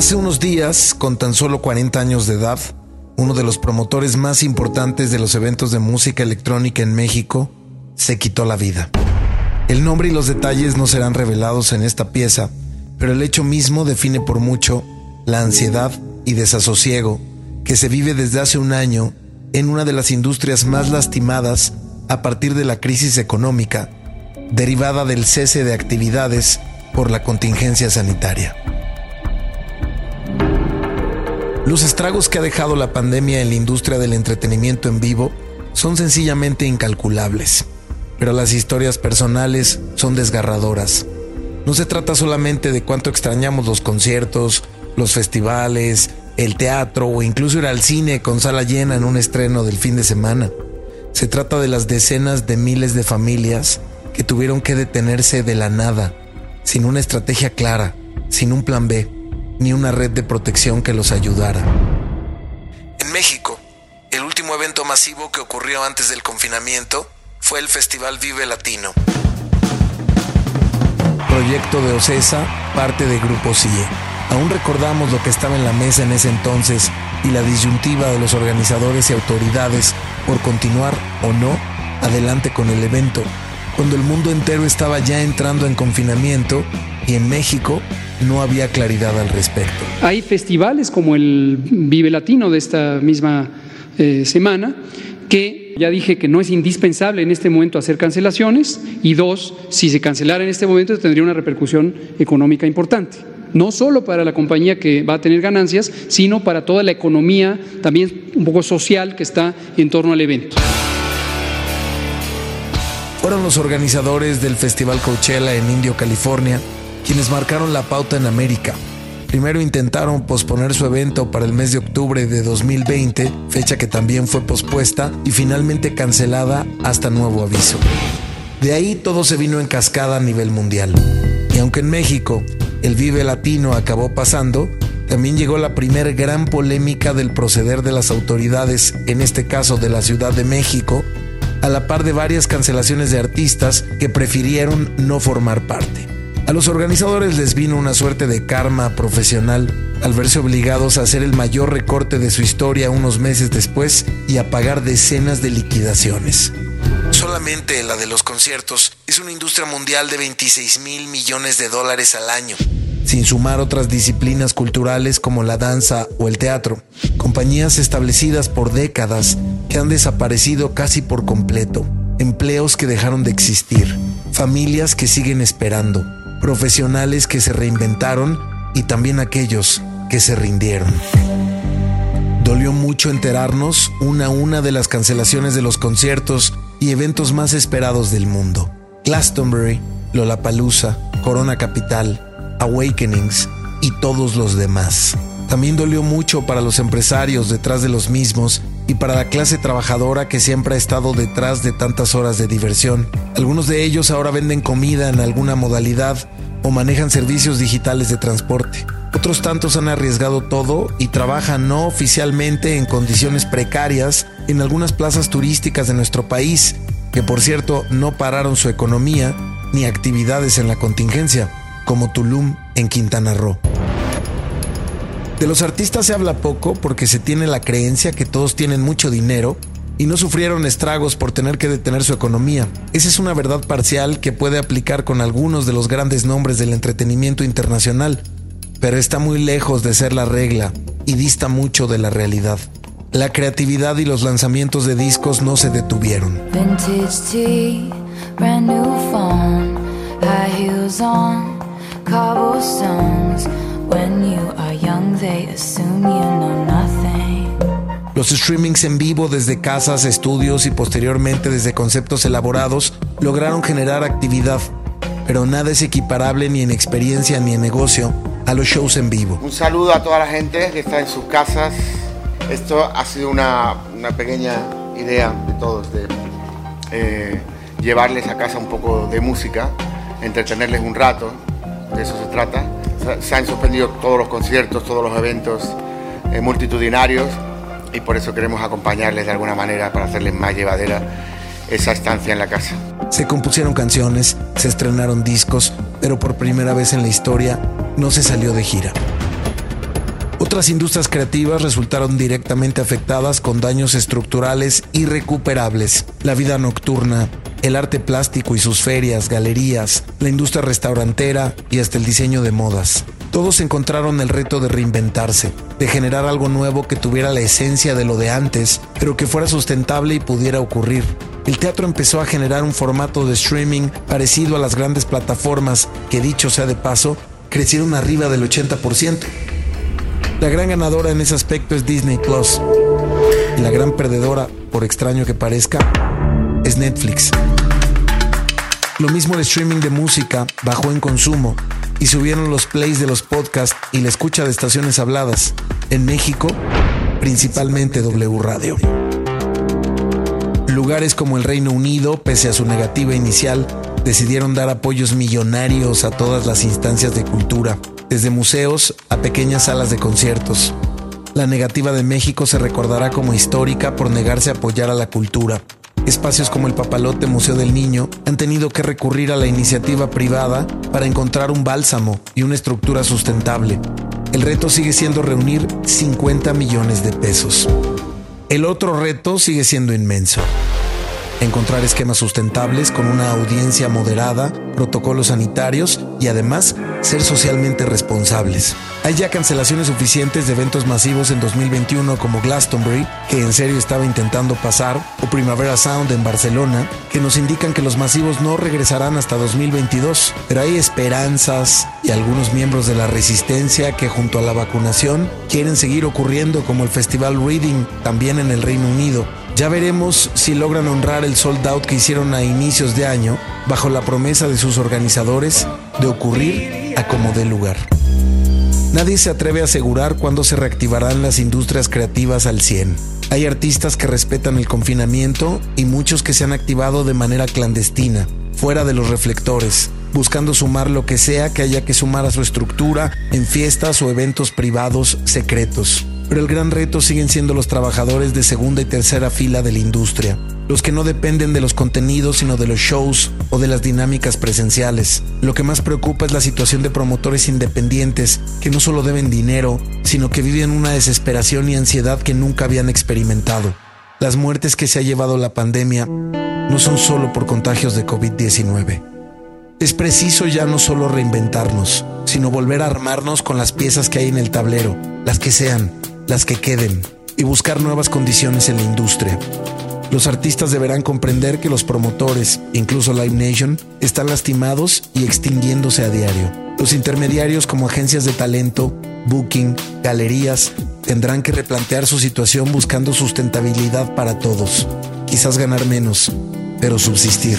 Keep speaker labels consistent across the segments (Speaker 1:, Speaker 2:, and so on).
Speaker 1: Hace unos días, con tan solo 40 años de edad, uno de los promotores más importantes de los eventos de música electrónica en México se quitó la vida. El nombre y los detalles no serán revelados en esta pieza, pero el hecho mismo define por mucho la ansiedad y desasosiego que se vive desde hace un año en una de las industrias más lastimadas a partir de la crisis económica derivada del cese de actividades por la contingencia sanitaria. Los estragos que ha dejado la pandemia en la industria del entretenimiento en vivo son sencillamente incalculables, pero las historias personales son desgarradoras. No se trata solamente de cuánto extrañamos los conciertos, los festivales, el teatro o incluso ir al cine con sala llena en un estreno del fin de semana. Se trata de las decenas de miles de familias que tuvieron que detenerse de la nada, sin una estrategia clara, sin un plan B ni una red de protección que los ayudara. En México, el último evento masivo que ocurrió antes del confinamiento fue el Festival Vive Latino. Proyecto de Ocesa, parte de Grupo CIE. Aún recordamos lo que estaba en la mesa en ese entonces y la disyuntiva de los organizadores y autoridades por continuar o no adelante con el evento, cuando el mundo entero estaba ya entrando en confinamiento y en México no había claridad al respecto.
Speaker 2: Hay festivales como el Vive Latino de esta misma eh, semana que ya dije que no es indispensable en este momento hacer cancelaciones y dos, si se cancelara en este momento tendría una repercusión económica importante. No solo para la compañía que va a tener ganancias, sino para toda la economía, también un poco social que está en torno al evento.
Speaker 1: Fueron los organizadores del Festival Coachella en Indio, California, quienes marcaron la pauta en América. Primero intentaron posponer su evento para el mes de octubre de 2020, fecha que también fue pospuesta y finalmente cancelada hasta nuevo aviso. De ahí todo se vino en cascada a nivel mundial. Y aunque en México el Vive Latino acabó pasando, también llegó la primer gran polémica del proceder de las autoridades, en este caso de la Ciudad de México, a la par de varias cancelaciones de artistas que prefirieron no formar parte. A los organizadores les vino una suerte de karma profesional al verse obligados a hacer el mayor recorte de su historia unos meses después y a pagar decenas de liquidaciones. Solamente la de los conciertos. Es una industria mundial de 26 mil millones de dólares al año, sin sumar otras disciplinas culturales como la danza o el teatro, compañías establecidas por décadas que han desaparecido casi por completo, empleos que dejaron de existir, familias que siguen esperando profesionales que se reinventaron y también aquellos que se rindieron. Dolió mucho enterarnos una a una de las cancelaciones de los conciertos y eventos más esperados del mundo. Glastonbury, Lollapalooza, Corona Capital, Awakenings y todos los demás. También dolió mucho para los empresarios detrás de los mismos y para la clase trabajadora que siempre ha estado detrás de tantas horas de diversión. Algunos de ellos ahora venden comida en alguna modalidad o manejan servicios digitales de transporte. Otros tantos han arriesgado todo y trabajan no oficialmente en condiciones precarias en algunas plazas turísticas de nuestro país, que por cierto no pararon su economía ni actividades en la contingencia, como Tulum en Quintana Roo. De los artistas se habla poco porque se tiene la creencia que todos tienen mucho dinero y no sufrieron estragos por tener que detener su economía. Esa es una verdad parcial que puede aplicar con algunos de los grandes nombres del entretenimiento internacional, pero está muy lejos de ser la regla y dista mucho de la realidad. La creatividad y los lanzamientos de discos no se detuvieron. Los streamings en vivo desde casas, estudios y posteriormente desde conceptos elaborados lograron generar actividad, pero nada es equiparable ni en experiencia ni en negocio a los shows en vivo.
Speaker 3: Un saludo a toda la gente que está en sus casas. Esto ha sido una, pequeña idea de todos, de eh, llevarles a casa un poco de música, entretenerles un rato, de eso se trata se han suspendido todos los conciertos, todos los eventos eh, multitudinarios y por eso queremos acompañarles de alguna manera para hacerles más llevadera esa estancia en la casa.
Speaker 1: Se compusieron canciones, se estrenaron discos, pero por primera vez en la historia no se salió de gira. Otras industrias creativas resultaron directamente afectadas con daños estructurales irrecuperables. La vida nocturna, el arte plástico y sus ferias, galerías, la industria restaurantera y hasta el diseño de modas. Todos encontraron el reto de reinventarse, de generar algo nuevo que tuviera la esencia de lo de antes, pero que fuera sustentable y pudiera ocurrir. El teatro empezó a generar un formato de streaming parecido a las grandes plataformas que, dicho sea de paso, crecieron arriba del 80%. La gran ganadora en ese aspecto es Disney Plus. Y la gran perdedora, por extraño que parezca, Netflix. Lo mismo el streaming de música bajó en consumo y subieron los plays de los podcasts y la escucha de estaciones habladas. En México, principalmente W Radio. Lugares como el Reino Unido, pese a su negativa inicial, decidieron dar apoyos millonarios a todas las instancias de cultura, desde museos a pequeñas salas de conciertos. La negativa de México se recordará como histórica por negarse a apoyar a la cultura. Espacios como el Papalote Museo del Niño han tenido que recurrir a la iniciativa privada para encontrar un bálsamo y una estructura sustentable. El reto sigue siendo reunir 50 millones de pesos. El otro reto sigue siendo inmenso encontrar esquemas sustentables con una audiencia moderada, protocolos sanitarios y además ser socialmente responsables. Hay ya cancelaciones suficientes de eventos masivos en 2021 como Glastonbury, que en serio estaba intentando pasar, o Primavera Sound en Barcelona, que nos indican que los masivos no regresarán hasta 2022. Pero hay esperanzas y algunos miembros de la resistencia que junto a la vacunación quieren seguir ocurriendo como el Festival Reading también en el Reino Unido ya veremos si logran honrar el sold out que hicieron a inicios de año bajo la promesa de sus organizadores de ocurrir a como dé lugar. Nadie se atreve a asegurar cuándo se reactivarán las industrias creativas al 100. Hay artistas que respetan el confinamiento y muchos que se han activado de manera clandestina, fuera de los reflectores, buscando sumar lo que sea que haya que sumar a su estructura en fiestas o eventos privados secretos pero el gran reto siguen siendo los trabajadores de segunda y tercera fila de la industria, los que no dependen de los contenidos sino de los shows o de las dinámicas presenciales. Lo que más preocupa es la situación de promotores independientes que no solo deben dinero, sino que viven una desesperación y ansiedad que nunca habían experimentado. Las muertes que se ha llevado la pandemia no son solo por contagios de COVID-19. Es preciso ya no solo reinventarnos, sino volver a armarnos con las piezas que hay en el tablero, las que sean, las que queden, y buscar nuevas condiciones en la industria. Los artistas deberán comprender que los promotores, incluso Live Nation, están lastimados y extinguiéndose a diario. Los intermediarios como agencias de talento, booking, galerías, tendrán que replantear su situación buscando sustentabilidad para todos. Quizás ganar menos, pero subsistir.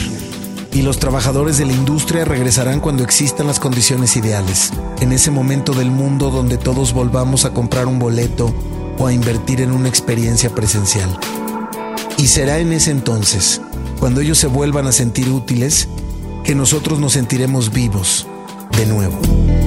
Speaker 1: Y los trabajadores de la industria regresarán cuando existan las condiciones ideales, en ese momento del mundo donde todos volvamos a comprar un boleto o a invertir en una experiencia presencial. Y será en ese entonces, cuando ellos se vuelvan a sentir útiles, que nosotros nos sentiremos vivos de nuevo.